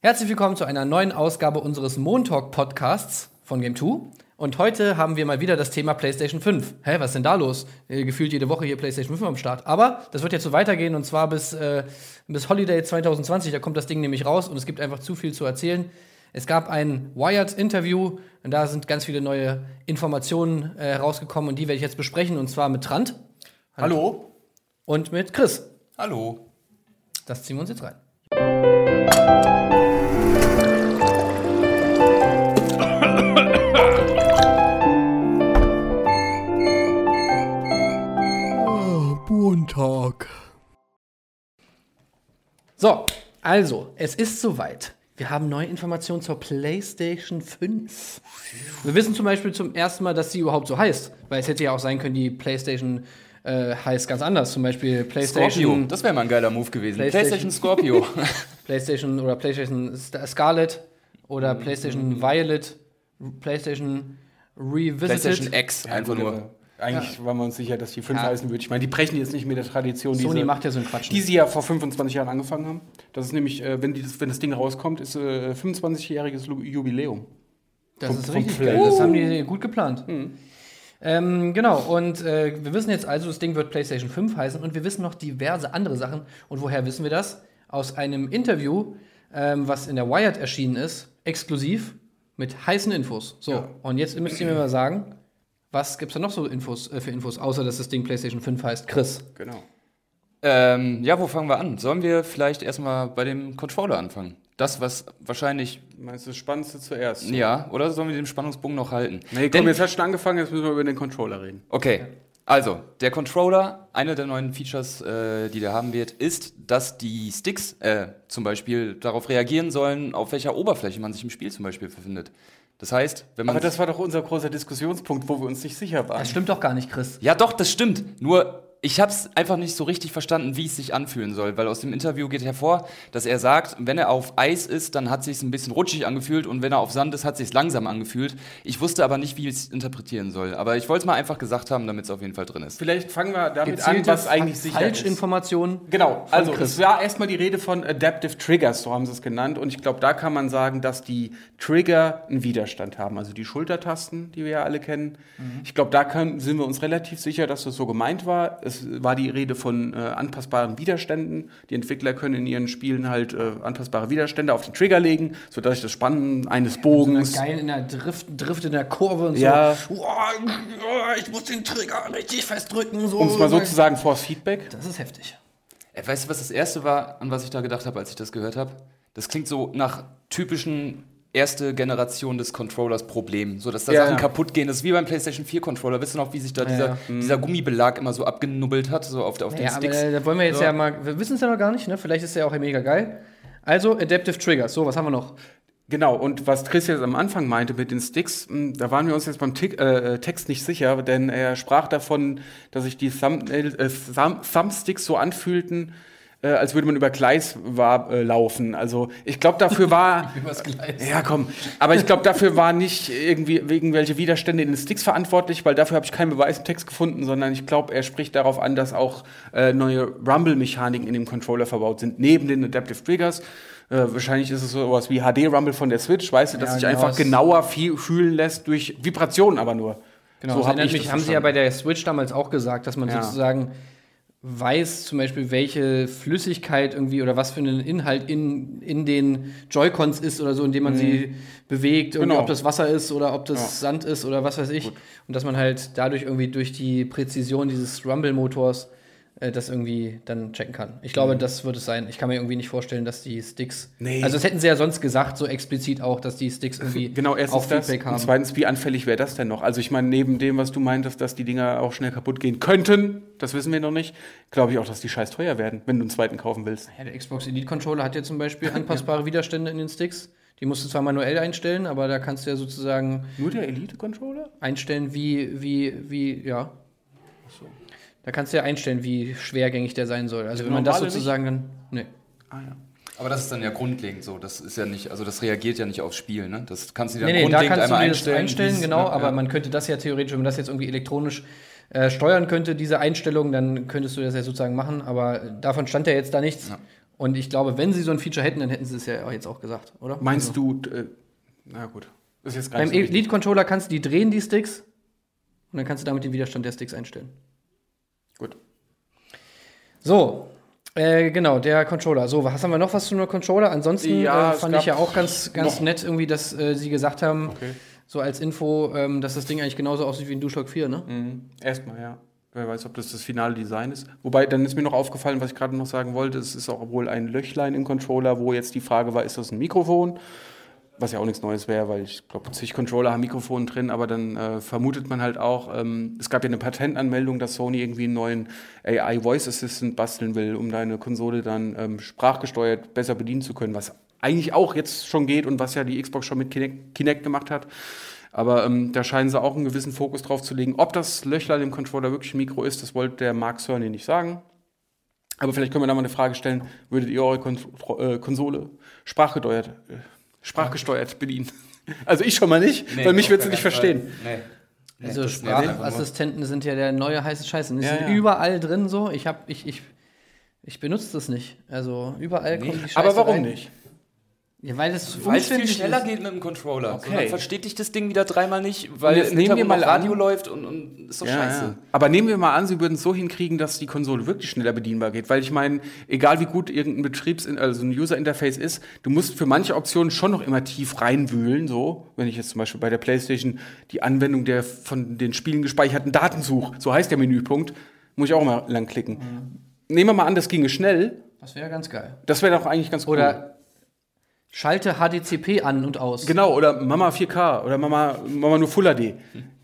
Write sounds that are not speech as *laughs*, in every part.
Herzlich willkommen zu einer neuen Ausgabe unseres Montalk Podcasts von Game2. Und heute haben wir mal wieder das Thema PlayStation 5. Hä, was ist denn da los? Äh, gefühlt jede Woche hier PlayStation 5 am Start. Aber das wird jetzt so weitergehen und zwar bis, äh, bis Holiday 2020. Da kommt das Ding nämlich raus und es gibt einfach zu viel zu erzählen. Es gab ein Wired-Interview und da sind ganz viele neue Informationen äh, rausgekommen und die werde ich jetzt besprechen und zwar mit Trant Hallo? und mit Chris. Hallo. Das ziehen wir uns jetzt rein. So, also, es ist soweit. Wir haben neue Informationen zur PlayStation 5. Wir wissen zum Beispiel zum ersten Mal, dass sie überhaupt so heißt. Weil es hätte ja auch sein können, die PlayStation äh, heißt ganz anders. Zum Beispiel Scorpio. PlayStation, Das wäre mal ein geiler Move gewesen. PlayStation. PlayStation, Scorpio. *laughs* PlayStation oder PlayStation Sta- Scarlet oder Mhm. PlayStation Violet, PlayStation Revisited. PlayStation X, einfach nur. Eigentlich waren wir uns sicher, dass die 5 Ja. heißen würde. Ich meine, die brechen jetzt nicht mit der Tradition, die, Sony sie, macht ja so einen Quatsch. die sie ja vor 25 Jahren angefangen haben. Das ist nämlich, äh, wenn, die, das, wenn das Ding rauskommt, ist äh, 25-jähriges Lu- Jubiläum. Das Vom- ist richtig geil. Das haben die gut geplant. Ähm, genau, und äh, wir wissen jetzt also, das Ding wird PlayStation 5 heißen und wir wissen noch diverse andere Sachen. Und woher wissen wir das? Aus einem Interview, ähm, was in der Wired erschienen ist, exklusiv mit heißen Infos. So, Ja. und jetzt müsst ihr mir mal sagen, was gibt's da noch so Infos, äh, für Infos, außer dass das Ding PlayStation 5 heißt? Chris. Genau. Ähm, ja, wo fangen wir an? Sollen wir vielleicht erstmal bei dem Controller anfangen? Das, was wahrscheinlich. Meinst du das Spannendste zuerst? Ja, oder sollen wir den Spannungsbogen noch halten? Nee, komm, Denn- jetzt hast du schon angefangen, jetzt müssen wir über den Controller reden. Okay, also der Controller, eine der neuen Features, äh, die der haben wird, ist, dass die Sticks äh, zum Beispiel darauf reagieren sollen, auf welcher Oberfläche man sich im Spiel zum Beispiel befindet. Das heißt, wenn man Aber das war doch unser großer Diskussionspunkt, wo wir uns nicht sicher waren. Das stimmt doch gar nicht, Chris. ja doch, das stimmt. Nur ich habe es einfach nicht so richtig verstanden, wie es sich anfühlen soll, weil aus dem Interview geht hervor, dass er sagt, wenn er auf Eis ist, dann hat sich ein bisschen rutschig angefühlt und wenn er auf Sand ist, hat sich langsam angefühlt. Ich wusste aber nicht, wie ich es interpretieren soll. Aber ich wollte es mal einfach gesagt haben, damit es auf jeden Fall drin ist. Vielleicht fangen wir damit Gezielte an, was eigentlich sicher ist. Falschinformationen. Genau, von also Chris. es war erstmal die Rede von Adaptive Triggers, so haben sie es genannt. Und ich glaube, da kann man sagen, dass die Trigger einen Widerstand haben. Also die Schultertasten, die wir ja alle kennen. Mhm. Ich glaube, da können, sind wir uns relativ sicher, dass das so gemeint war. Es war die Rede von äh, anpassbaren Widerständen. Die Entwickler können in ihren Spielen halt äh, anpassbare Widerstände auf den Trigger legen, sodass sich das Spannen eines Bogens. Geil in der Drift, Drift in der Kurve und Ja. so. Oh, oh, ich muss den Trigger richtig festdrücken. So. Um es mal so zu sagen, Force Feedback. Das ist heftig. Äh, Weißt du, was das erste war, an was ich da gedacht habe, als ich das gehört habe? Das klingt so nach typischen erste Generation des Controllers Problem, so dass da Ja, Sachen ja. kaputt gehen. Das ist wie beim PlayStation 4 Controller. Wisst ihr noch, wie sich da dieser, ja. dieser Gummibelag immer so abgenubbelt hat, so auf, auf den Ja, aber Sticks? äh, da wollen wir jetzt So. ja mal, wir wissen es ja noch gar nicht, ne? Vielleicht ist der auch mega geil. Also, Adaptive Triggers. So, was haben wir noch? Genau, und was Chris jetzt am Anfang meinte mit den Sticks, mh, da waren wir uns jetzt beim Tick, äh, Text nicht sicher, denn er sprach davon, dass sich die Thumbnail, äh, Thumb, Thumbsticks so anfühlten, äh, als würde man über Gleis war, äh, laufen. Also ich glaube, dafür war. *laughs* Übers Gleis. Ja, komm. Aber ich glaube, dafür war nicht irgendwie irgendwelche Widerstände in den Sticks verantwortlich, weil dafür habe ich keinen Beweis im Text gefunden, sondern ich glaube, er spricht darauf an, dass auch äh, neue Rumble-Mechaniken in dem Controller verbaut sind, neben den Adaptive Triggers. Äh, wahrscheinlich ist es sowas wie HD-Rumble von der Switch, weißt du, dass Ja, sich genau, einfach genauer viel fühlen lässt durch Vibrationen aber nur. Genau, so hab mich, haben sie ja bei der Switch damals auch gesagt, dass man Ja. sozusagen weiß, zum Beispiel, welche Flüssigkeit irgendwie oder was für einen Inhalt in, in den Joy-Cons ist oder so, indem man sie bewegt, Genau. ob das Wasser ist oder ob das Ja. Sand ist oder was weiß ich. Und dass man halt dadurch irgendwie durch die Präzision dieses Rumble-Motors das irgendwie dann checken kann. Ich glaube, das wird es sein. Ich kann mir irgendwie nicht vorstellen, dass die Sticks. Nee. Also, das hätten sie ja sonst gesagt, so explizit auch, dass die Sticks irgendwie Genau, erstens auch das. Feedback Und haben. zweitens, wie anfällig wäre das denn noch? Also ich meine, neben dem, was du meintest, dass die Dinger auch schnell kaputt gehen könnten, das wissen wir noch nicht, glaube ich auch, dass die scheiß teuer werden, wenn du einen zweiten kaufen willst. Ja, der Xbox Elite Controller hat ja zum Beispiel *laughs* anpassbare Widerstände in den Sticks. Die musst du zwar manuell einstellen, aber da kannst du ja sozusagen Nur der Elite-Controller? einstellen, wie, wie, wie, ja. Da kannst du ja einstellen, wie schwergängig der sein soll. Also wenn man das sozusagen dann. Nee. Ah ja. Aber das ist dann ja grundlegend so. Das ist ja nicht, also das reagiert ja nicht aufs Spiel, ne? Das kannst du dir Nee, dann nee, da grundlegend kannst du einmal dir das einstellen. einstellen, dieses, genau, ne? aber ja. man könnte das ja theoretisch, wenn man das jetzt irgendwie elektronisch äh, steuern könnte, diese Einstellung, dann könntest du das ja sozusagen machen, aber davon stand ja jetzt da nichts. Ja. Und ich glaube, wenn sie so ein Feature hätten, dann hätten sie es ja jetzt auch gesagt, oder? Meinst Also, du, äh, na gut, ist jetzt gar Beim nicht so. Elite-Controller kannst du die drehen, die Sticks, und dann kannst du damit den Widerstand der Sticks einstellen. So, äh, genau, der Controller. So, was haben wir noch was zu einem Controller? Ansonsten Ja, äh, fand ich ja auch ganz, ganz noch- nett irgendwie, dass äh, sie gesagt haben, Okay. so als Info, ähm, dass das Ding eigentlich genauso aussieht wie ein DualShock 4, ne? Mhm. Erstmal, ja. Wer weiß, ob das das finale Design ist. Wobei, dann ist mir noch aufgefallen, was ich gerade noch sagen wollte, es ist auch wohl ein Löchlein im Controller, wo jetzt die Frage war, ist das ein Mikrofon? Was ja auch nichts Neues wäre, weil ich glaube, zig Controller haben Mikrofon drin, aber dann äh, vermutet man halt auch, ähm, es gab ja eine Patentanmeldung, dass Sony irgendwie einen neuen AI Voice Assistant basteln will, um deine Konsole dann ähm, sprachgesteuert besser bedienen zu können, was eigentlich auch jetzt schon geht und was ja die Xbox schon mit Kinect, Kinect gemacht hat. Aber ähm, da scheinen sie auch einen gewissen Fokus drauf zu legen. Ob das Löchlein im Controller wirklich ein Mikro ist, das wollte der Mark Cerny nicht sagen. Aber vielleicht können wir da mal eine Frage stellen: Würdet ihr eure Kon äh, Konsole sprachgesteuert, äh, sprachgesteuert bedienen? Also ich schon mal nicht, weil mich wird sie nicht verstehen. Nee. Nee, Also. Sprachassistenten sind ja der neue heiße Scheiß. Und die Ja, sind ja. überall drin so. Ich hab, ich, ich, ich benutze das nicht. Also überall kommt die Scheiße Aber warum rein. nicht? Ja, weil es Weil viel schneller ist. geht mit dem Controller. Okay. So, dann versteht dich das Ding wieder dreimal nicht, weil jetzt nehmen wir mal Radio an- läuft und, und ist doch scheiße. Aber nehmen wir mal an, sie würden es so hinkriegen, dass die Konsole wirklich schneller bedienbar geht. Weil ich meine, egal wie gut irgendein Betriebs also ein User-Interface ist, du musst für manche Optionen schon noch immer tief reinwühlen. So, wenn ich jetzt zum Beispiel bei der PlayStation die Anwendung der von den Spielen gespeicherten Daten suche, so heißt der Menüpunkt, muss ich auch mal lang klicken. Nehmen wir mal an, das ginge schnell. Das wäre ganz geil. Das wäre doch eigentlich ganz cool. Oder schalte HDCP an und aus. Genau, oder Mama 4K oder Mama, Mama nur Full HD.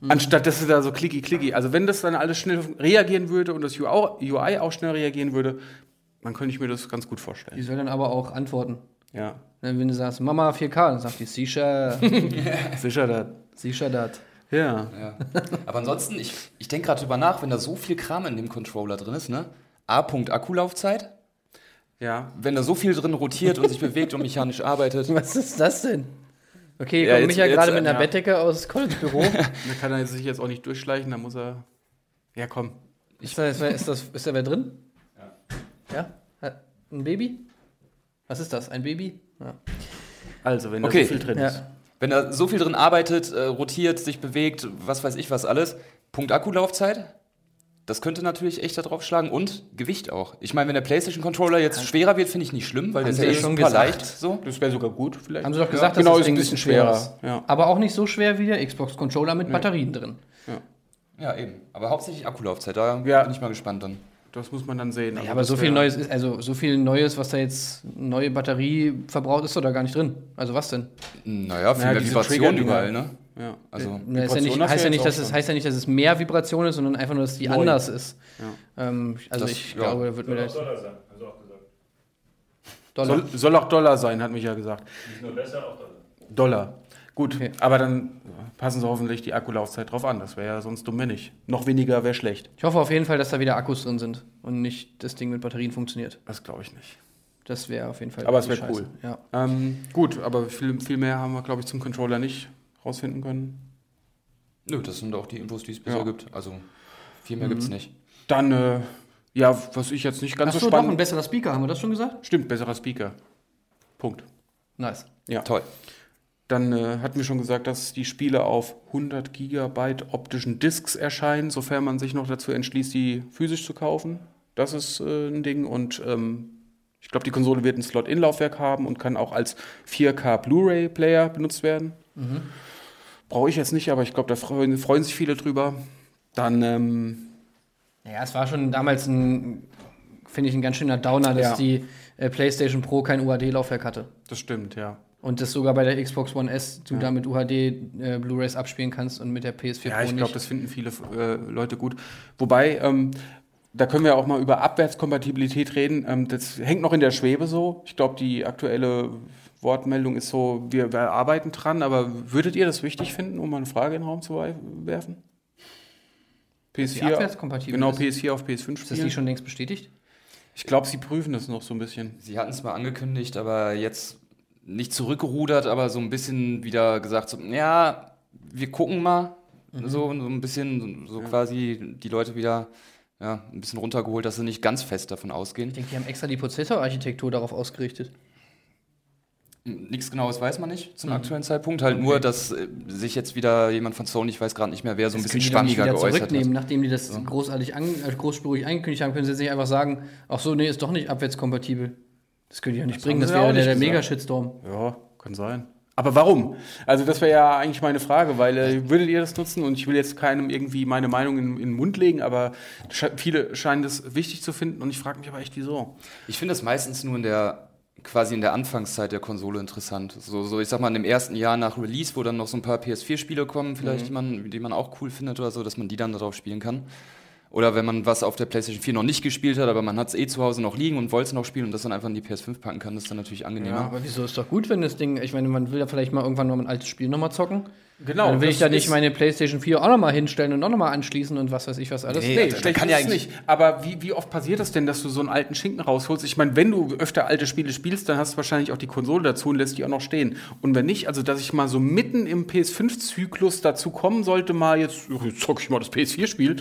Anstatt dass es da so klicky klicky. Also wenn das dann alles schnell reagieren würde und das UI auch schnell reagieren würde, dann könnte ich mir das ganz gut Die vorstellen. soll dann aber auch antworten. Ja, Wenn du sagst, Mama 4K, dann sagt die, sicher, *laughs* sicher das. sicher dat. Ja. Ja. Aber ansonsten, ich, ich denke gerade drüber nach, wenn da so viel Kram in dem Controller drin ist, ne? A. Punkt Akkulaufzeit. Ja. Wenn da so viel drin rotiert und sich bewegt und mechanisch arbeitet. Was ist das denn? Okay, Ja, kommt Micha jetzt, gerade mit äh, einer ja. Bettdecke aus College-Büro. *laughs* Da kann er sich jetzt auch nicht durchschleichen, da muss er. Ja, komm. ist, da, ist, da, ist, das, ist da wer drin? Ja. Ja? Ein Baby? Was ist das? Ein Baby? Ja. Also, wenn da Okay. so viel drin ist. ja. Wenn da so viel drin arbeitet, äh, rotiert, sich bewegt, was weiß ich was alles. Punkt Akkulaufzeit. Das könnte natürlich echt da drauf schlagen. Und Gewicht auch. Ich meine, wenn der PlayStation-Controller jetzt schwerer wird, finde ich nicht schlimm, weil der ist ja schon super gesagt. leicht. So. Das wäre sogar gut, vielleicht. Haben sie doch Ja. gesagt, genau, dass das ist ein bisschen schwerer. Ja. Aber auch nicht so schwer wie der Xbox-Controller mit Batterien drin. Ja, eben. Aber hauptsächlich Akkulaufzeit. Da Ja. bin ich mal gespannt dann. Das muss man dann sehen. Ja, Also aber so viel Neues ist, also so viel Neues, was da jetzt neue Batterie verbraucht, ist doch da gar nicht drin. Also was denn? Naja, viel Naja, Vibration überall, ne? Ja. Also, Na, ist ja nicht, heißt, ja nicht, dass es, heißt ja nicht, dass es mehr Vibration ist, sondern einfach nur, dass die Neu. anders ist. Ja. Ähm, also Das- ich ja. glaube, da wird mir Soll auch das Dollar sein, haben sie auch gesagt. Dollar. Soll, soll auch Dollar sein, hat mich ja gesagt. Nicht nur besser, auch Dollar. Dollar. Gut, Okay. aber dann passen sie hoffentlich die Akkulaufzeit drauf an. Das wäre ja sonst dumm, wenn nicht. Noch weniger wäre schlecht. Ich hoffe auf jeden Fall, dass da wieder Akkus drin sind und nicht das Ding mit Batterien funktioniert. Das glaube ich nicht. Das wäre auf jeden Fall. Aber es wäre cool. Ja. Ähm, gut, aber viel, viel mehr haben wir, glaube ich, zum Controller nicht rausfinden können. nö, das sind auch die Infos, die es bisher Ja. gibt. Also, viel mehr gibt's nicht. Dann, äh, ja, was ich jetzt nicht ganz Achso, so doch, ein spannend... besserer Speaker, haben wir das schon gesagt? Stimmt, besserer Speaker. Punkt. Nice. Ja. Toll. Dann äh, hatten wir schon gesagt, dass die Spiele auf 100 Gigabyte optischen Disks erscheinen, sofern man sich noch dazu entschließt, die physisch zu kaufen. Das ist äh, ein Ding. Und ähm, ich glaube, die Konsole wird ein Slot-In-Laufwerk haben und kann auch als 4K Blu-ray-Player benutzt werden. Brauche ich jetzt nicht, aber ich glaube, da freuen, freuen sich viele drüber. Dann, ähm, Ja, es war schon damals ein, finde ich, ein ganz schöner Downer, dass Ja. die äh, PlayStation Pro kein UHD-Laufwerk hatte. das stimmt, ja. Und das sogar bei der Xbox One S du da mit UHD äh, Blu-rays abspielen kannst und mit der PS4 Ja, Pro ich glaube, das finden viele äh, Leute gut. Wobei, ähm, da können wir auch mal über Abwärtskompatibilität reden. Ähm, das hängt noch in der Schwebe so. Ich glaube, die aktuelle Wortmeldung ist so, wir, wir arbeiten dran, aber würdet ihr das wichtig finden, um mal eine Frage in den Raum zu werfen? die PS4, abwärtskompatibel genau, ist. PS4 auf PS5 Ist das spielen. nicht schon längst bestätigt? Ich glaube, sie prüfen das noch so ein bisschen. Sie hatten es mal angekündigt, aber jetzt nicht zurückgerudert, aber so ein bisschen wieder gesagt, so, ja, wir gucken mal. So, so ein bisschen, so quasi die Leute wieder ja, ein bisschen runtergeholt, dass sie nicht ganz fest davon ausgehen. Ich denke, die haben extra die Prozessorarchitektur darauf ausgerichtet. Nichts Genaues weiß man nicht Mhm. zum aktuellen Zeitpunkt. Halt nur, dass äh, sich jetzt wieder jemand von Sony, ich weiß gerade nicht mehr wer, so ein Das bisschen wieder geäußert zurücknehmen, hat. nachdem die das großartig an, äh, großspurig angekündigt haben, können sie jetzt nicht einfach sagen, ach so, nee, ist doch nicht abwärtskompatibel. Das könnte ich ja nicht bringen, haben das wäre auch der, der. Mega-Shitstorm. Ja, kann sein. Aber warum? Also das wäre ja eigentlich meine Frage, weil äh, würdet ihr das nutzen? Und ich will jetzt keinem irgendwie meine Meinung in, in den Mund legen, aber sche viele scheinen das wichtig zu finden und ich frage mich aber echt, wieso. Ich finde das meistens nur in der quasi in der Anfangszeit der Konsole interessant. So, so ich sag mal, in dem ersten Jahr nach Release, wo dann noch so ein paar PS4-Spiele kommen, vielleicht, die, man, die man auch cool findet oder so, dass man die dann darauf spielen kann. Oder wenn man was auf der PlayStation 4 noch nicht gespielt hat, aber man hat es eh zu Hause noch liegen und wollte es noch spielen und das dann einfach in die PS5 packen kann, das ist dann natürlich angenehmer. Aber wieso ist doch gut, wenn das Ding, ich meine, man will ja vielleicht mal irgendwann noch ein altes Spiel nochmal zocken. Genau. Dann will ich da nicht meine PlayStation 4 auch nochmal hinstellen und auch nochmal anschließen und was weiß ich was alles. Nee, Nee, schlecht kann ist ja eigentlich- nicht. Aber wie, wie oft passiert das denn, dass du so einen alten Schinken rausholst? Ich meine, wenn du öfter alte Spiele spielst, dann hast du wahrscheinlich auch die Konsole dazu und lässt die auch noch stehen. Und wenn nicht, also dass ich mal so mitten im PS5-Zyklus dazu kommen sollte, mal jetzt, jetzt zocke ich mal das PS4-Spiel.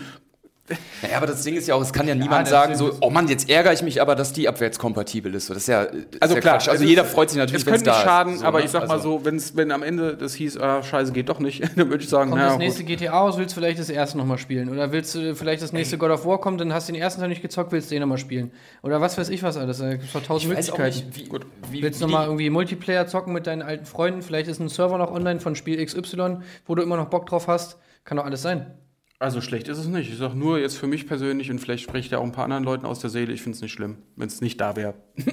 Naja, aber das Ding ist ja auch, es kann ja niemand das sagen, ist- so, oh Mann, jetzt ärgere ich mich aber, dass die abwärtskompatibel ist. So, das ist ja, ist Also ja klar, Quatsch. Also jeder ist- freut sich natürlich, wenn es könnte da nicht schaden, ist. So, aber ne? ich sag mal Also- so, wenn's, wenn am Ende das hieß, ah, scheiße, geht doch nicht, *laughs* dann würde ich sagen, Kommt naja, das nächste gut. GTA aus, willst du vielleicht das erste nochmal spielen? Oder willst du vielleicht das nächste God of War kommt, dann hast du den ersten Teil nicht gezockt, willst du den nochmal spielen? Oder was weiß ich was alles, da gibt es doch tausend ich weiß auch Möglichkeiten. nicht, wie, wie, Willst du wie nochmal irgendwie Multiplayer zocken mit deinen alten Freunden? Vielleicht ist ein Server noch online von Spiel XY, wo du immer noch Bock drauf hast. Kann doch alles sein. Also schlecht ist es nicht. Ich sag nur jetzt für mich persönlich und vielleicht spricht ja auch ein paar anderen Leuten aus der Seele, ich finde es nicht schlimm, wenn es nicht da wäre. *laughs*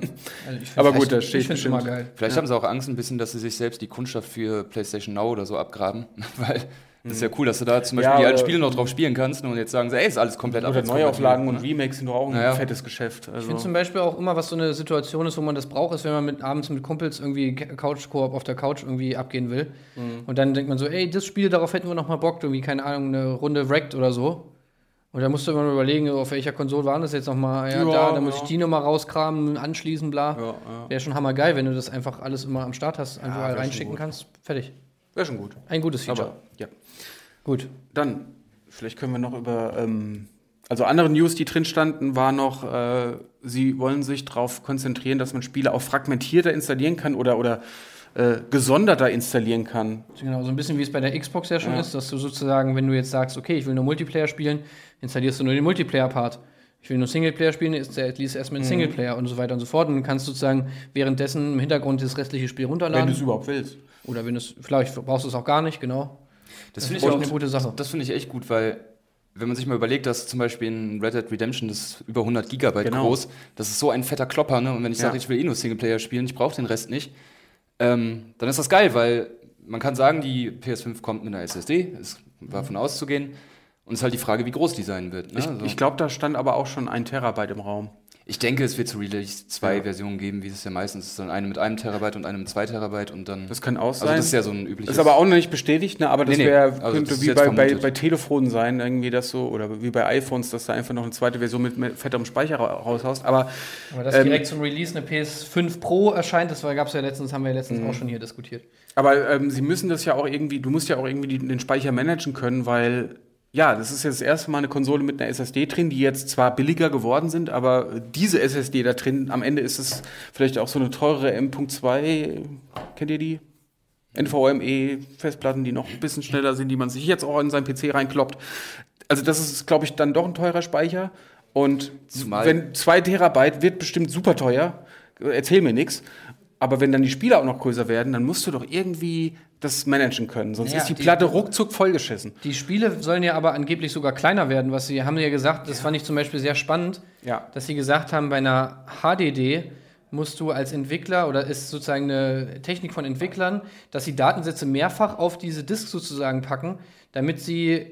Also ich Aber gut, echt- da steht Ich finde immer bestimmt- geil. Vielleicht haben sie auch Angst ein bisschen, dass sie sich selbst die Kundschaft für PlayStation Now oder so abgraben. *laughs* Weil das ist ja cool, dass du da zum Beispiel Ja, die alten oder- Spiele noch drauf spielen kannst. Und jetzt sagen sie, ey, ist alles komplett Oder Neuauflagen und ne? Remakes sind doch auch ein fettes Geschäft. Ich Also. finde zum Beispiel auch immer, was so eine Situation ist, wo man das braucht, ist, wenn man mit, abends mit Kumpels irgendwie Couch-Koop auf der Couch irgendwie abgehen will. Mhm. Und dann denkt man so, ey, das Spiel, darauf hätten wir noch mal Bock, irgendwie, keine Ahnung, eine Runde Wrecked oder so. Und da musst du immer überlegen, auf welcher Konsole waren das jetzt noch mal? Ja, Ja, da, dann muss ja. ich die noch mal rauskramen, anschließen, bla. Ja, ja. Wäre schon hammergeil, wenn du das einfach alles immer am Start hast, einfach reinschicken kannst. Fertig. Wäre schon gut. Ein gutes Feature. Aber ja. Gut. Dann, vielleicht können wir noch über. Ähm, also andere News, die drin standen, war noch, äh, sie wollen sich darauf konzentrieren, dass man Spiele auch fragmentierter installieren kann oder, oder äh, gesonderter installieren kann. Genau, so ein bisschen wie es bei der Xbox ja schon Ja. ist, dass du sozusagen, wenn du jetzt sagst, okay, ich will nur Multiplayer spielen, installierst du nur den Multiplayer-Part. Ich will nur Singleplayer spielen, ist der liest erstmal den Mhm. Singleplayer und so weiter und so fort. Und dann kannst du sozusagen währenddessen im Hintergrund das restliche Spiel Wenn du runterladen. es überhaupt willst. Oder wenn es, vielleicht brauchst du es auch gar nicht, genau. Das finde ich auch eine gute Sache. Das finde ich echt gut, weil wenn man sich mal überlegt, dass zum Beispiel in Red Dead Redemption das ist über 100 Gigabyte Genau. groß, das ist so ein fetter Klopper, ne? Und wenn ich Ja. sage, ich will eh nur Singleplayer spielen, ich brauche den Rest nicht, ähm, dann ist das geil, weil man kann sagen, die PS5 kommt mit einer SSD, ist war von auszugehen. Und es ist halt die Frage, wie groß die sein wird. Ne? Ich, Also, ich glaube, da stand aber auch schon ein Terabyte im Raum. Ich denke, es wird zu Release zwei Ja. Versionen geben, wie es ja meistens ist. Dann eine mit einem Terabyte und eine mit zwei Terabyte und dann. Das kann auch sein. also das ist ja so ein übliches. Ist aber auch noch nicht bestätigt, ne? aber das Nee, nee. wär, Also könnte das wie bei, bei, bei Telefonen sein, irgendwie das so, oder wie bei iPhones, dass da einfach noch eine zweite Version mit, mit fetterem Speicher ra- raushaust. Aber Aber dass Ähm, direkt zum Release eine PS5 Pro erscheint, das gab es ja letztens, haben wir ja letztens Mhm. auch schon hier diskutiert. Aber ähm, sie müssen das ja auch irgendwie, du musst ja auch irgendwie die, den Speicher managen können, weil ja, das ist jetzt das erste Mal eine Konsole mit einer SSD drin, die jetzt zwar billiger geworden sind, aber diese SSD da drin, am Ende ist es vielleicht auch so eine teurere M.2, kennt ihr die? NVMe-Festplatten, die noch ein bisschen schneller sind, die man sich jetzt auch in seinen PC reinkloppt. Also das ist, glaube ich, dann doch ein teurer Speicher. Und Zumal- wenn zwei Terabyte wird bestimmt super teuer, erzähl mir nichts. Aber wenn dann die Spiele auch noch größer werden, dann musst du doch irgendwie das managen können. Sonst Ja, ist die, die- Platte ruckzuck vollgeschissen. Die Spiele sollen ja aber angeblich sogar kleiner werden, was sie haben ja gesagt, das fand ich zum Beispiel sehr spannend, Ja. dass sie gesagt haben, bei einer HDD musst du als Entwickler oder ist sozusagen eine Technik von Entwicklern, dass sie Datensätze mehrfach auf diese Disk sozusagen packen, damit sie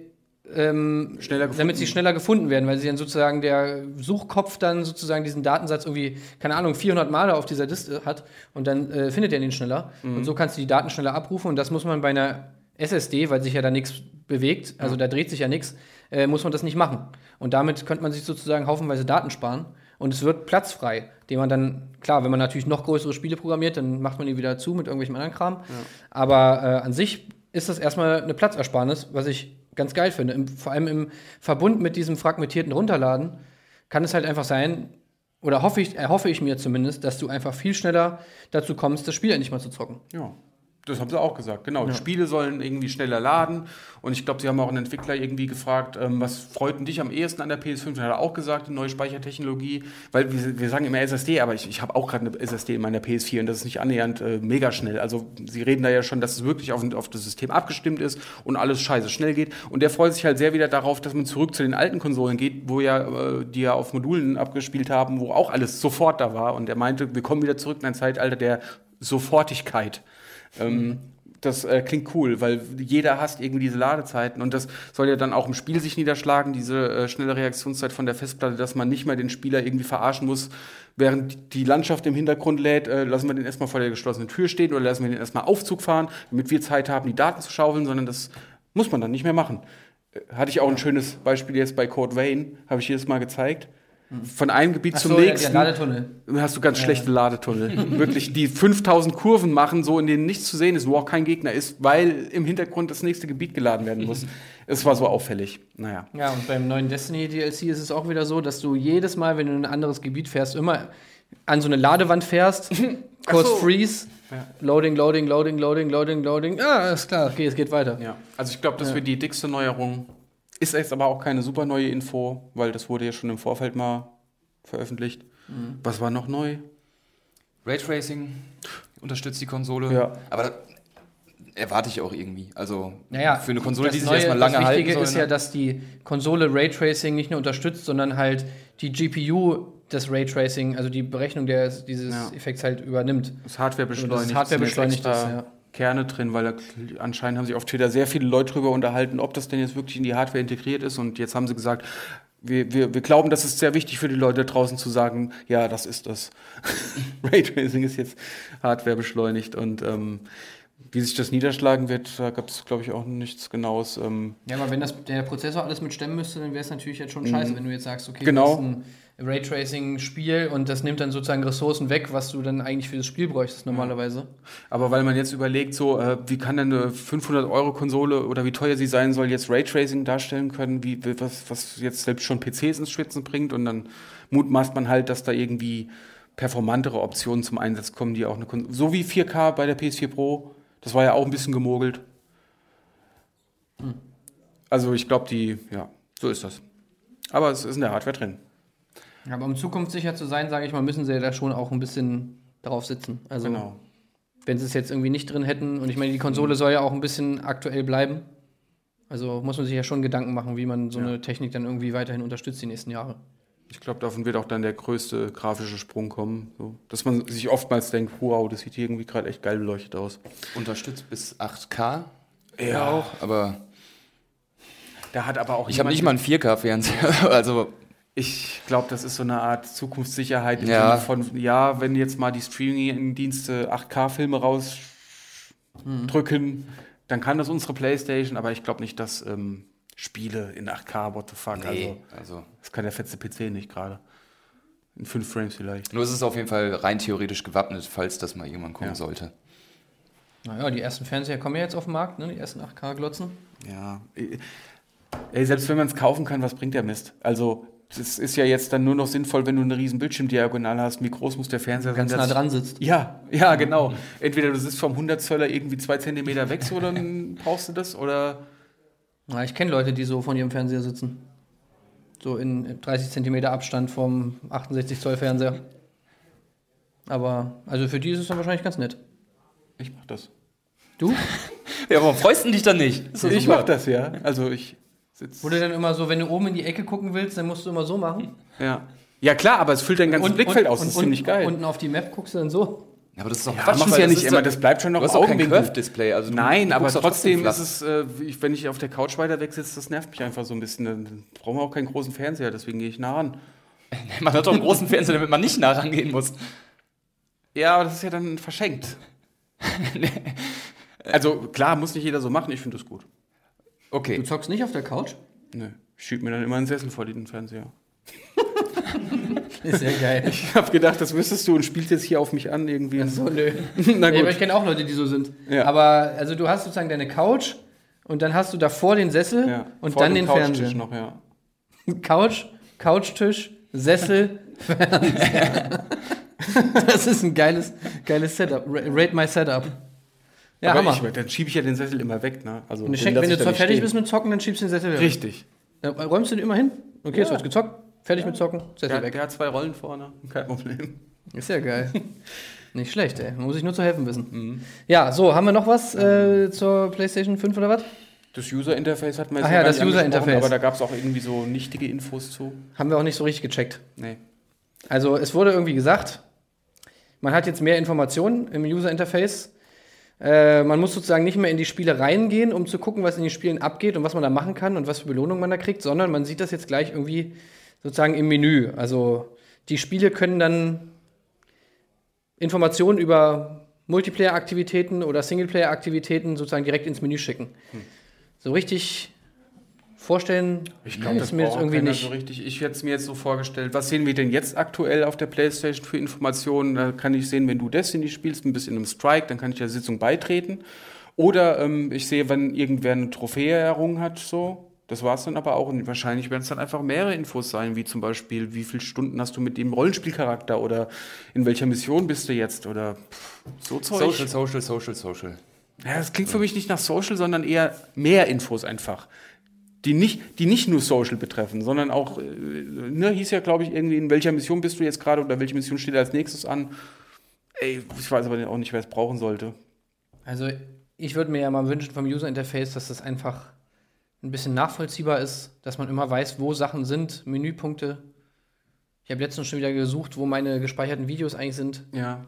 ähm, damit sie schneller gefunden werden, weil sie dann sozusagen der Suchkopf dann sozusagen diesen Datensatz irgendwie, keine Ahnung, 400 Male auf dieser Disk hat und dann äh, findet er den schneller. Und so kannst du die Daten schneller abrufen und das muss man bei einer SSD, weil sich ja da nichts bewegt, also da dreht sich ja nichts, äh, muss man das nicht machen. Und damit könnte man sich sozusagen haufenweise Daten sparen und es wird platzfrei, den man dann, klar, wenn man natürlich noch größere Spiele programmiert, dann macht man die wieder zu mit irgendwelchem anderen Kram. Aber äh, an sich ist das erstmal eine Platzersparnis, was ich ganz geil finde. Im, vor allem im Verbund mit diesem fragmentierten Runterladen kann es halt einfach sein, oder hoffe ich, erhoffe ich mir zumindest, dass du einfach viel schneller dazu kommst, das Spiel endlich mal zu zocken. Ja. Das haben sie auch gesagt, genau. Die Spiele sollen irgendwie schneller laden. Und ich glaube, sie haben auch einen Entwickler irgendwie gefragt, ähm, was freut denn dich am ehesten an der PS5? Und er hat auch gesagt, die neue Speichertechnologie. Weil wir, wir sagen immer SSD, aber ich, ich habe auch gerade eine SSD in meiner PS4 und das ist nicht annähernd äh, mega schnell. Also sie reden da ja schon, dass es wirklich auf, auf das System abgestimmt ist und alles scheiße schnell geht. Und der freut sich halt sehr wieder darauf, dass man zurück zu den alten Konsolen geht, wo ja, äh, die ja auf Modulen abgespielt haben, wo auch alles sofort da war. Und er meinte, wir kommen wieder zurück in ein Zeitalter der Sofortigkeit. Ähm, das äh, klingt cool, weil jeder hasst irgendwie diese Ladezeiten und das soll ja dann auch im Spiel sich niederschlagen, diese äh, schnelle Reaktionszeit von der Festplatte, dass man nicht mehr den Spieler irgendwie verarschen muss, während die Landschaft im Hintergrund lädt, äh, lassen wir den erstmal vor der geschlossenen Tür stehen oder lassen wir den erstmal Aufzug fahren, damit wir Zeit haben, die Daten zu schaufeln, sondern das muss man dann nicht mehr machen. Äh, Hatte ich auch ein schönes Beispiel jetzt bei Code Vein, habe ich jedes Mal gezeigt. Von einem Gebiet Ach zum so, nächsten Ladetunnel. hast du ganz schlechte Ladetunnel. *laughs* Wirklich, die 5000 Kurven machen, so in denen nichts zu sehen ist, wo auch kein Gegner ist, weil im Hintergrund das nächste Gebiet geladen werden muss. Es war so auffällig. Naja. Ja, und beim neuen Destiny DLC ist es auch wieder so, dass du jedes Mal, wenn du in ein anderes Gebiet fährst, immer an so eine Ladewand fährst, *laughs* kurz so. freeze, loading, loading, loading, loading, loading, loading. Ja, ist klar, okay, es geht weiter. Ja. Also ich glaube, das wird die dickste Neuerung. Ist jetzt aber auch keine super neue Info, weil das wurde ja schon im Vorfeld mal veröffentlicht. Was war noch neu? Raytracing unterstützt die Konsole. Ja. Aber da erwarte ich auch irgendwie. Also Naja, für eine Konsole, das die sich Neue- erstmal lange Das halten Wichtige soll. ist ne? ja, dass die Konsole Raytracing nicht nur unterstützt, sondern halt die GPU das Raytracing, also die Berechnung des, dieses Ja. Effekts halt übernimmt. Das Hardware beschleunigt. das Hardware beschleunigt ist, ja. Kerne drin, weil da, anscheinend haben sich auf Twitter sehr viele Leute drüber unterhalten, ob das denn jetzt wirklich in die Hardware integriert ist. Und jetzt haben sie gesagt, wir, wir, wir glauben, das ist sehr wichtig für die Leute draußen zu sagen, ja, das ist das. *laughs* Raytracing ist jetzt Hardware beschleunigt und ähm, wie sich das niederschlagen wird, da gab es, glaube ich, auch nichts Genaues. Ähm, Ja, aber wenn das, der Prozessor alles mit stemmen müsste, dann wäre es natürlich jetzt schon scheiße, wenn du jetzt sagst, okay, Genau. ist ein Raytracing-Spiel und das nimmt dann sozusagen Ressourcen weg, was du dann eigentlich für das Spiel bräuchtest normalerweise. Aber weil man jetzt überlegt, so, äh, wie kann denn eine 500-Euro-Konsole oder wie teuer sie sein soll, jetzt Raytracing darstellen können, wie, was, was jetzt selbst schon PCs ins Schwitzen bringt und dann mutmaßt man halt, dass da irgendwie performantere Optionen zum Einsatz kommen, die auch eine Kon so wie 4K bei der PS4 Pro, das war ja auch ein bisschen gemogelt. Also ich glaube, die, ja, so ist das. Aber es ist in der Hardware drin. Aber um zukunftssicher zu sein, sage ich mal, müssen sie ja da schon auch ein bisschen drauf sitzen. Also Genau. wenn sie es jetzt irgendwie nicht drin hätten, und ich meine, die Konsole soll ja auch ein bisschen aktuell bleiben. Also muss man sich ja schon Gedanken machen, wie man so eine Technik dann irgendwie weiterhin unterstützt die nächsten Jahre. Ich glaube, davon wird auch dann der größte grafische Sprung kommen. So. Dass man sich oftmals denkt, wow, das sieht hier irgendwie gerade echt geil beleuchtet aus. unterstützt bis 8K. Ja. auch. Aber Da hat aber auch ich habe nicht mal einen 4K-Fernseher. *laughs* also Ich glaube, das ist so eine Art Zukunftssicherheit im Ja. Sinne von, ja, wenn jetzt mal die Streaming-Dienste 8K-Filme rausdrücken, dann kann das unsere Playstation, aber ich glaube nicht, dass ähm, Spiele in 8K, what the fuck, also nee, also das kann der fetze PC nicht gerade. In 5 Frames vielleicht. nur ist es auf jeden Fall rein theoretisch gewappnet, falls das mal irgendwann kommen Ja. sollte. Naja, die ersten Fernseher kommen ja jetzt auf den Markt, ne? die ersten 8K-Glotzen. Ja. Ey, selbst wenn man es kaufen kann, was bringt der Mist? Also, das ist ja jetzt dann nur noch sinnvoll, wenn du eine riesen Bildschirmdiagonale hast. Wie groß muss der Fernseher Ganz sein? nah dass- dran sitzt. Ja, ja, genau. Entweder du sitzt vom 100 Zöller irgendwie zwei Zentimeter weg, so dann brauchst du das, oder Ja, ich kenne Leute, die so von ihrem Fernseher sitzen. So in 30 Zentimeter Abstand vom 68 Zoll Fernseher. Aber, also für die ist es dann wahrscheinlich ganz nett. ich mach das. Du? *laughs* Ja, warum freust du dich dann nicht? Ich super. mach das, ja. Also ich sitze. Wo du dann immer so, wenn du oben in die Ecke gucken willst, dann musst du immer so machen. Ja. ja, klar, aber es füllt dein ganzes Blickfeld aus. Das ist und, ziemlich geil. Unten auf die Map guckst du dann so. Ja, aber das ist doch ja, Quatsch, weil ja das nicht ist immer, das bleibt schon noch Du hast auch kein Augenwinkel. Curve-Display. Also du- Nein, du aber trotzdem ist es, äh, ich, wenn ich auf der Couch weiter weg sitze, das nervt mich einfach so ein bisschen. Dann brauchen wir auch keinen großen Fernseher, deswegen gehe ich nah ran. *laughs* Man hat doch einen großen Fernseher, damit man nicht nah rangehen muss. Ja, aber das ist ja dann verschenkt. *laughs* Also klar, muss nicht jeder so machen, ich finde das gut. Okay. Du zockst nicht auf der Couch? Nö, ich schieb mir dann immer einen Sessel vor den Fernseher. *laughs* Ist ja geil. Ich habe gedacht, das wüsstest du und spielst jetzt hier auf mich an irgendwie. so, nö. *laughs* Na Nee, aber gut. ich kenne auch Leute, die so sind. Ja. Aber also du hast sozusagen deine Couch und dann hast du davor den Sessel Ja. und Vor dann den Couchtisch Fernseher. noch, ja. *laughs* Couch, Couchtisch, Sessel, Fernseher. das ist ein geiles, geiles Setup. Ra- Rate my Setup. Ja, Aber Hammer. ich, dann schiebe ich ja den Sessel immer weg, ne? Also Und lass wenn ich du zwar fertig stehen. bist mit Zocken, dann schiebst du den Sessel weg. Richtig. Ja, räumst du den immer hin? Okay, es wird gezockt. Fertig mit Zocken, Sessel Der, weg. der hat zwei Rollen vorne, kein Problem. Ist ja geil. *laughs* Nicht schlecht, ey. Man muss sich nur zu helfen wissen. Mhm. Ja, so, haben wir noch was äh, zur PlayStation 5 oder was? Das User-Interface hat man jetzt Ach ja, das angesprochen, User-Interface. Aber da gab es auch irgendwie so nichtige Infos zu. Haben wir auch nicht so richtig gecheckt. Nee. Also, es wurde irgendwie gesagt, man hat jetzt mehr Informationen im User-Interface. Äh, man muss sozusagen nicht mehr in die Spiele reingehen, um zu gucken, was in den Spielen abgeht und was man da machen kann und was für Belohnung man da kriegt, sondern man sieht das jetzt gleich irgendwie sozusagen im Menü. Also, die Spiele können dann Informationen über Multiplayer-Aktivitäten oder Singleplayer-Aktivitäten sozusagen direkt ins Menü schicken. So richtig vorstellen Ich kann glaube, das mir jetzt irgendwie nicht. so richtig. Ich hätte es mir jetzt so vorgestellt. Was sehen wir denn jetzt aktuell auf der Playstation für Informationen? Da kann ich sehen, wenn du Destiny spielst, ein bisschen im Strike, dann kann ich der Sitzung beitreten. Oder ähm, ich sehe, wenn irgendwer eine Trophäe errungen hat, so. Das war es dann aber auch. Und wahrscheinlich werden es dann einfach mehrere Infos sein, wie zum Beispiel, wie viele Stunden hast du mit dem Rollenspielcharakter oder in welcher Mission bist du jetzt oder pff, so Zeug. Social, Social, Social, Social. Ja, das klingt für mich nicht nach Social, sondern eher mehr Infos einfach. Die nicht, die nicht nur Social betreffen, sondern auch, äh, ne, hieß ja, glaube ich, irgendwie, in welcher Mission bist du jetzt gerade oder welche Mission steht als nächstes an. Ey, ich weiß aber auch nicht, wer es brauchen sollte. Also ich würde mir ja mal wünschen vom User Interface, dass das einfach ein bisschen nachvollziehbar ist, dass man immer weiß, wo Sachen sind, Menüpunkte. Ich habe letztens schon wieder gesucht, wo meine gespeicherten Videos eigentlich sind. Ja.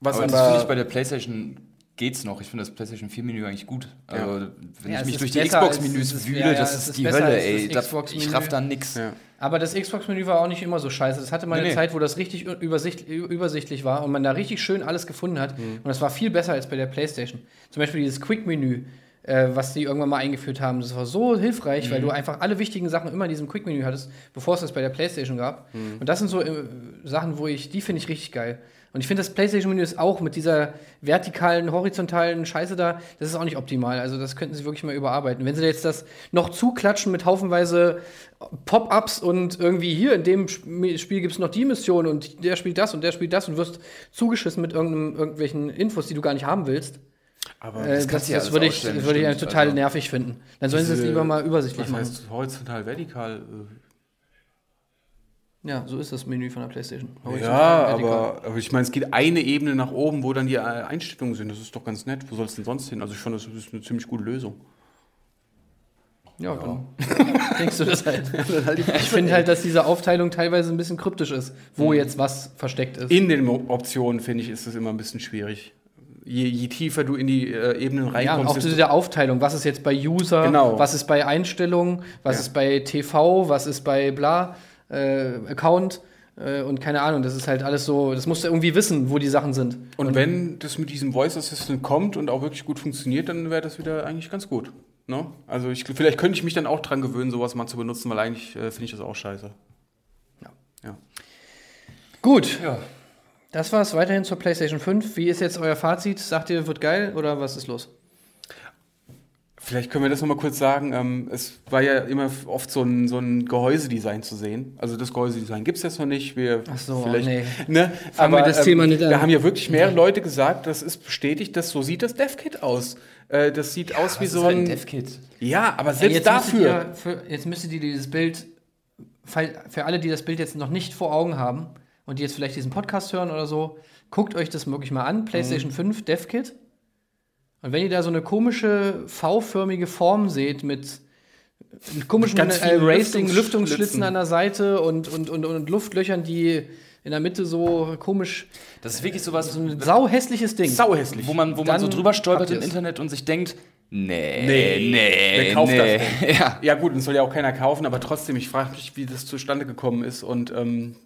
Was aber aber, das finde ich bei der PlayStation geht's noch. Ich finde das PlayStation 4 Menü eigentlich gut. Also, wenn Ja, ich mich durch die es ist- wühle, ja, ja, das ist ist die besser Hölle, ey. ich raff da nix. ja. Aber das Xbox-Menü war auch nicht immer so scheiße. Das hatte mal Nee, eine nee. Zeit, wo das richtig übersicht, übersichtlich war und man da richtig schön alles gefunden hat. Und das war viel besser als bei der PlayStation. Zum Beispiel dieses Quick-Menü, äh, was die irgendwann mal eingeführt haben. Das war so hilfreich, weil du einfach alle wichtigen Sachen immer in diesem Quick-Menü hattest, bevor es das bei der PlayStation gab. Und das sind so äh, Sachen, wo ich, die finde ich richtig geil. Und ich finde, das PlayStation-Menü ist auch mit dieser vertikalen, horizontalen Scheiße da, das ist auch nicht optimal. Also, das könnten sie wirklich mal überarbeiten. Wenn sie jetzt das noch zuklatschen mit haufenweise Pop-ups und irgendwie hier in dem Sp- Spiel gibt es noch die Mission und der spielt das und der spielt das und wirst zugeschissen mit irgendwelchen Infos, die du gar nicht haben willst. aber Äh, das du das, ja alles würde ich, das würde ich total Also- nervig finden. Dann sollen sie es lieber mal übersichtlich was machen. heißt horizontal, vertikal? Äh, Ja, so ist das Menü von der PlayStation. Ja, Horizontal, vertikal. aber, aber ich meine, es geht eine Ebene nach oben, wo dann die äh, Einstellungen sind. Das ist doch ganz nett. Wo soll es denn sonst hin? Also ich fand, das ist eine ziemlich gute Lösung. Ja, dann *laughs* denkst du das halt. *laughs* ich finde halt, dass diese Aufteilung teilweise ein bisschen kryptisch ist, wo jetzt was versteckt ist. In den Optionen, finde ich, ist es immer ein bisschen schwierig. Je, je tiefer du in die äh, Ebenen Ja, reinkommst, auch desto- diese Aufteilung, was ist jetzt bei User, Genau. was ist bei Einstellungen, was Ja. ist bei TV, was ist bei bla, äh, Account äh, und keine Ahnung, das ist halt alles so, das musst du irgendwie wissen, wo die Sachen sind. Und wenn das mit diesem Voice Assistant kommt und auch wirklich gut funktioniert, dann wäre das wieder eigentlich ganz gut. Ne? Also ich, vielleicht könnte ich mich dann auch dran gewöhnen, sowas mal zu benutzen, weil eigentlich äh, finde ich das auch scheiße. Ja. Ja. Gut, Ja. das war's weiterhin zur PlayStation 5. Wie ist jetzt euer Fazit? Sagt ihr, wird geil oder was ist los? Vielleicht können wir das nochmal kurz sagen. Ähm, es war ja immer oft so ein, so ein Gehäusedesign zu sehen. Also das Gehäusedesign gibt es jetzt noch nicht. Wir Ach so, vielleicht, nee. ne? Fangen wir das Thema nicht an. Da haben ja wirklich mehrere Leute gesagt, das ist bestätigt, dass so sieht das DevKit aus. Äh, das sieht aus wie so ein. DevKit. ja, aber Ja, selbst jetzt dafür. Ihr, für, jetzt müsstet ihr dieses Bild, für alle, die das Bild jetzt noch nicht vor Augen haben und die jetzt vielleicht diesen Podcast hören oder so, guckt euch das wirklich mal an. Mhm. PlayStation 5 DevKit. Und wenn ihr da so eine komische V-förmige Form seht mit komischen äh, Racing, Lüftungsschlitzen. An der Seite und, und, und, und Luftlöchern, die in der Mitte so komisch, Das ist wirklich sowas, so ein sauhässliches Ding. Sauhässlich. wo man, wo man so drüber stolpert im. Internet und sich denkt, nee, Nee, nee, wer kauft nee. das *laughs* Ja. Ja, gut, das soll ja auch keiner kaufen, aber trotzdem, ich frage mich, wie das zustande gekommen ist. Und ähm,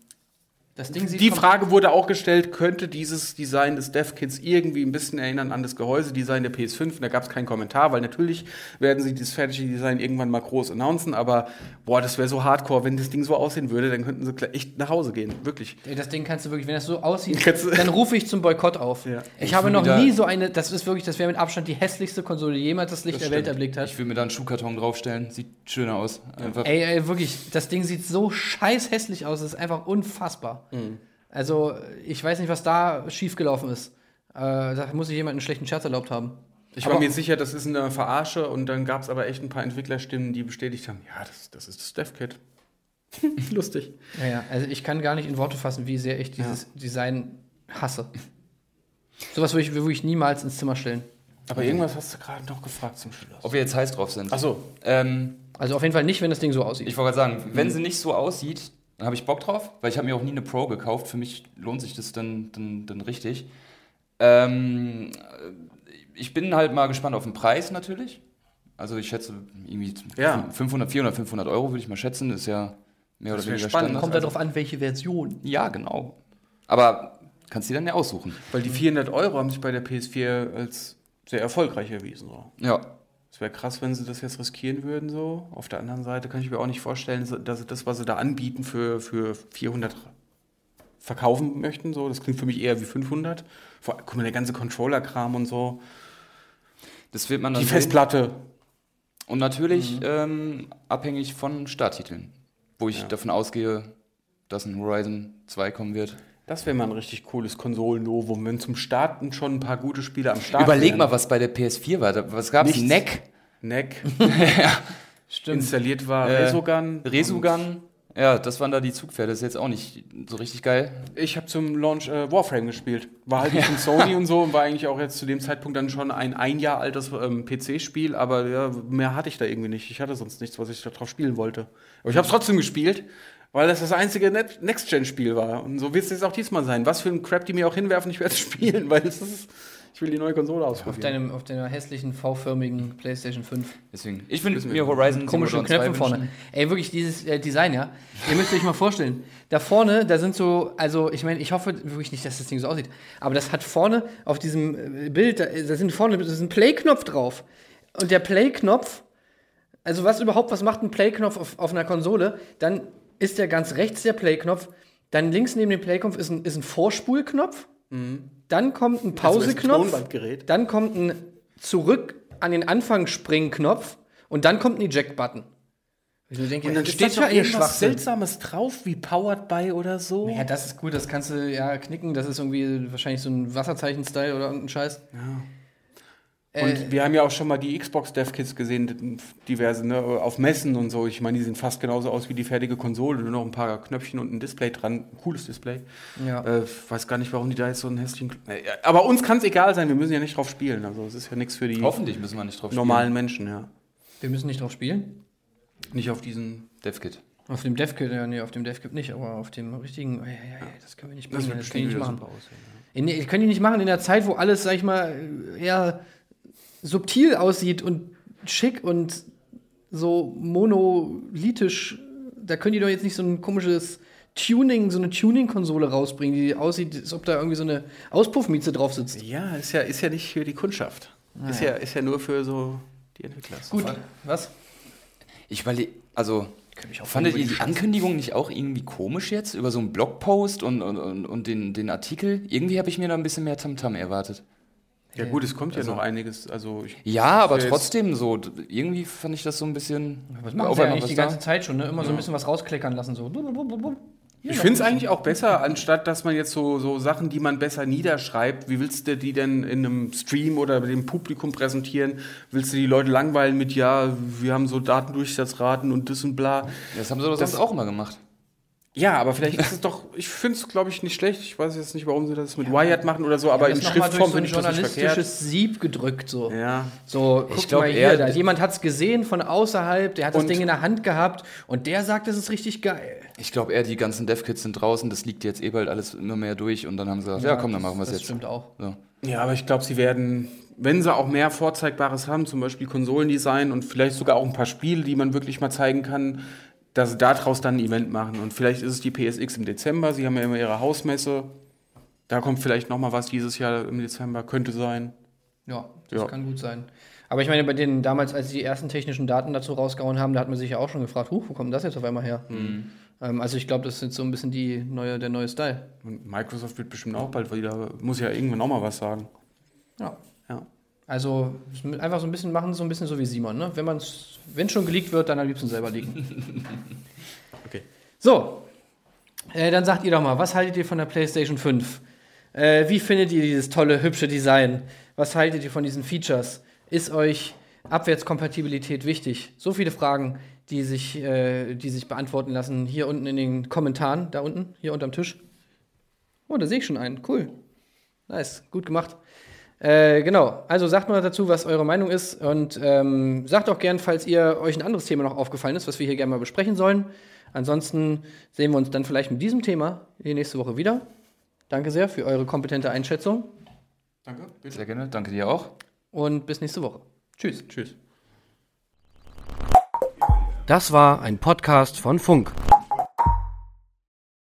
Die Frage wurde auch gestellt, könnte dieses Design des DevKits irgendwie ein bisschen erinnern an das Gehäusedesign der PS5? Und da gab es keinen Kommentar, weil natürlich werden sie das fertige Design irgendwann mal groß announcen, aber boah, das wäre so hardcore, wenn das Ding so aussehen würde, dann könnten sie echt nach Hause gehen, wirklich. Ey, Das Ding kannst du wirklich, wenn das so aussieht, *laughs* dann rufe ich zum Boykott auf. Ja. Ich, Ich habe noch nie so eine, das ist wirklich, das wäre mit Abstand die hässlichste Konsole, die jemals das Licht der Welt erblickt hat. Ich will mir da einen Schuhkarton draufstellen. Sieht schöner aus. Einfach. Ey, ey, wirklich, das Ding sieht so scheiß hässlich aus, das ist einfach unfassbar. Mhm. Also, ich weiß nicht, was da schiefgelaufen ist. Äh, da muss sich jemand einen schlechten Scherz erlaubt haben. Ich Aber- war mir sicher, das ist eine Verarsche und dann gab es aber echt ein paar Entwicklerstimmen, die bestätigt haben, ja, das, das ist das DevKit. *laughs* Lustig. Ja, ja, also ich kann gar nicht in Worte fassen, wie sehr ich dieses Design hasse. Sowas würde ich, würde ich niemals ins Zimmer stellen. Aber irgendwas hast du gerade noch gefragt zum Schluss. Ob wir jetzt heiß drauf sind. Ach so. Ähm, Also auf jeden Fall nicht, wenn das Ding so aussieht. ich wollte gerade sagen, wenn sie nicht so aussieht, dann habe ich Bock drauf, weil ich habe mir auch nie eine Pro gekauft. Für mich lohnt sich das dann, dann, dann richtig. Ähm, ich bin halt mal gespannt auf den Preis natürlich. Also ich schätze irgendwie Ja. 500, 400, 500 Euro würde ich mal schätzen. Ist ja mehr Das oder weniger spannend. Standard. Kommt Also- darauf an, welche Version. Ja, genau. Aber kannst du dann ja aussuchen. Weil die 400 Euro haben sich bei der PS4 als sehr erfolgreich erwiesen. So. Ja. Es wäre krass, wenn sie das jetzt riskieren würden. So. Auf der anderen Seite kann ich mir auch nicht vorstellen, dass sie das, was sie da anbieten, für, für 400 verkaufen möchten. So. Das klingt für mich eher wie 500. Vor, guck mal, der ganze Controller-Kram und so. Das wird man dann Die sehen. Festplatte. Und natürlich ähm, abhängig von Starttiteln, wo ich davon ausgehe, dass ein Horizon 2 kommen wird. Das wäre mal ein richtig cooles Konsolen-Novum, wenn zum Starten schon ein paar gute Spiele am Start Überleg wären. mal, was bei der PS4 war. Was gab's? Nichts. Neck, NEC *laughs* Stimmt. installiert war, Äh, Resogun. Resogun. Ja, das waren da die Zugpferde. Das ist jetzt auch nicht so richtig geil. Ich habe zum Launch äh, Warframe gespielt. War halt nicht *laughs* von Sony und so und war eigentlich auch jetzt zu dem Zeitpunkt dann schon ein ein Jahr altes ähm, PC-Spiel, aber ja, mehr hatte ich da irgendwie nicht. Ich hatte sonst nichts, was ich da drauf spielen wollte. Aber ich habe es trotzdem gespielt, weil das das einzige Next-Gen-Spiel war. Und so wird es jetzt auch diesmal sein. Was für ein Crap die mir auch hinwerfen, ich werde es *laughs* spielen, weil es ist, ich will die neue Konsole Auf, ausprobieren. deinem, auf deiner hässlichen V-förmigen PlayStation 5. Deswegen. Ich wir- mir Horizon Komische Zero Dawn 2 Knöpfe vorne. wünschen. Ey, wirklich dieses äh, Design, ja. Ihr müsst euch mal vorstellen. Da vorne, da sind so, also ich meine, ich hoffe wirklich nicht, dass das Ding so aussieht. Aber das hat vorne auf diesem äh, Bild, da, da sind vorne, da ist ein Play-Knopf drauf. Und der Play-Knopf, also was überhaupt, was macht ein Play-Knopf auf, auf einer Konsole? Dann ist der ganz rechts der Play-Knopf. Dann links neben dem Play-Knopf ist ein, ist ein Vorspulknopf. Dann kommt ein Also, Pauseknopf. Dann kommt ein zurück an den Anfang springen Knopf und dann kommt ein Eject-Button. Ich so denke, Und dann steht ein irgendwas? Seltsames drauf, wie Powered by oder so. Ja, das ist gut, das kannst du ja knicken. Das ist irgendwie wahrscheinlich so ein Wasserzeichen-Style oder irgendein Scheiß. Äh, Und wir haben ja auch schon mal die Xbox Dev-Kits gesehen, diverse, ne, auf Messen und so. Ich meine, die sehen fast genauso aus wie die fertige Konsole, nur noch ein paar Knöpfchen und ein Display dran. Ein cooles Display. Ja. Äh, weiß gar nicht, warum die da jetzt so einen hässlichen. Äh, aber uns kann es egal sein, wir müssen ja nicht drauf spielen. Also, es ist ja nichts für die Hoffentlich müssen wir nicht drauf normalen Menschen, ja. wir müssen nicht drauf spielen. Nicht auf diesen. spielen. DevKit. Auf dem DevKit, ja, nee, auf dem DevKit nicht, aber auf dem richtigen, ja, ja, ja, das können wir nicht bringen, das, können die nicht machen. aus. Ja. In, nee, können die nicht machen in der Zeit, wo alles, sag ich mal, eher subtil aussieht und schick und so monolithisch. Da können die doch jetzt nicht so ein komisches Tuning, so eine Tuning-Konsole rausbringen, die aussieht, als ob da irgendwie so eine Auspuffmieze drauf sitzt. Ja, ist ja, ist ja nicht für die Kundschaft. Ist, ja, ist ja nur für so die Entwickler. Gut, was? Ich überlege, also, fandet ihr die Ankündigung nicht auch irgendwie komisch jetzt? Über so einen Blogpost und, und, und, und den, den Artikel? Irgendwie habe ich mir da ein bisschen mehr Tamtam erwartet. Ja, gut, es kommt ja Also- noch einiges. Also, ich, Ja, aber trotzdem so. Irgendwie fand ich das so ein bisschen. Was machen sie ja eigentlich die da. ganze Zeit schon, ne? Immer so ein bisschen was rauskleckern lassen, so. Ich finde es eigentlich auch besser, anstatt dass man jetzt so, so Sachen, die man besser niederschreibt, wie willst du die denn in einem Stream oder dem Publikum präsentieren? Willst du die Leute langweilen mit, ja, wir haben so Datendurchsatzraten und das und bla? Das haben sie doch Das- sonst auch immer gemacht. Ja, aber vielleicht ist es doch, ich finde es, glaube ich, nicht schlecht. Ich weiß jetzt nicht, warum sie das mit Wired machen oder so, aber in das Schriftform so ein finde ich das nicht verkehrt. journalistisches Sieb gedrückt, so. Ja. So, Ich guck glaub, mal hier, er- da, jemand hat es gesehen von außerhalb, der hat das Ding in der Hand gehabt und der sagt, das ist richtig geil. Ich glaube eher, die ganzen Dev-Kits sind draußen, das liegt jetzt eh bald alles immer mehr durch und dann haben sie gesagt, ja, komm, dann machen wir es das jetzt. stimmt auch. So. Ja, aber ich glaube, sie werden, wenn sie auch mehr Vorzeigbares haben, zum Beispiel Konsolendesign und vielleicht sogar auch ein paar Spiele, die man wirklich mal zeigen kann, dass sie daraus dann ein Event machen. Und vielleicht ist es die PSX im Dezember. Sie haben ja immer ihre Hausmesse. Da kommt vielleicht noch mal was dieses Jahr im Dezember. Könnte sein. Ja, das Ja. kann gut sein. Aber ich meine, bei denen damals, als sie die ersten technischen Daten dazu rausgehauen haben, da hat man sich ja auch schon gefragt, huh, wo kommt das jetzt auf einmal her? Ähm, also ich glaube, das ist jetzt so ein bisschen die neue, der neue Style. Und Microsoft wird bestimmt auch bald wieder, muss ja irgendwann noch mal was sagen. Ja. Ja. Also einfach so ein bisschen machen, so ein bisschen so wie Simon. Ne? Wenn es wenn schon geleakt wird, dann am liebsten selber liegen. *laughs* Okay. So, äh, dann sagt ihr doch mal, was haltet ihr von der PlayStation 5? Äh, wie findet ihr dieses tolle, hübsche Design? Was haltet ihr von diesen Features? Ist euch Abwärtskompatibilität wichtig? So viele Fragen, die sich, äh, die sich beantworten lassen. Hier unten in den Kommentaren, da unten, hier unterm Tisch. Oh, da sehe ich schon einen. Cool. Nice, gut gemacht. Äh, genau, also sagt mal dazu, was eure Meinung ist und ähm, sagt auch gern, falls ihr euch ein anderes Thema noch aufgefallen ist, was wir hier gerne mal besprechen sollen. Ansonsten sehen wir uns dann vielleicht mit diesem Thema die nächste Woche wieder. Danke sehr für eure kompetente Einschätzung Danke. Bitte. Sehr gerne, danke dir auch. und bis nächste Woche. Tschüss. Tschüss. Das war ein Podcast von Funk.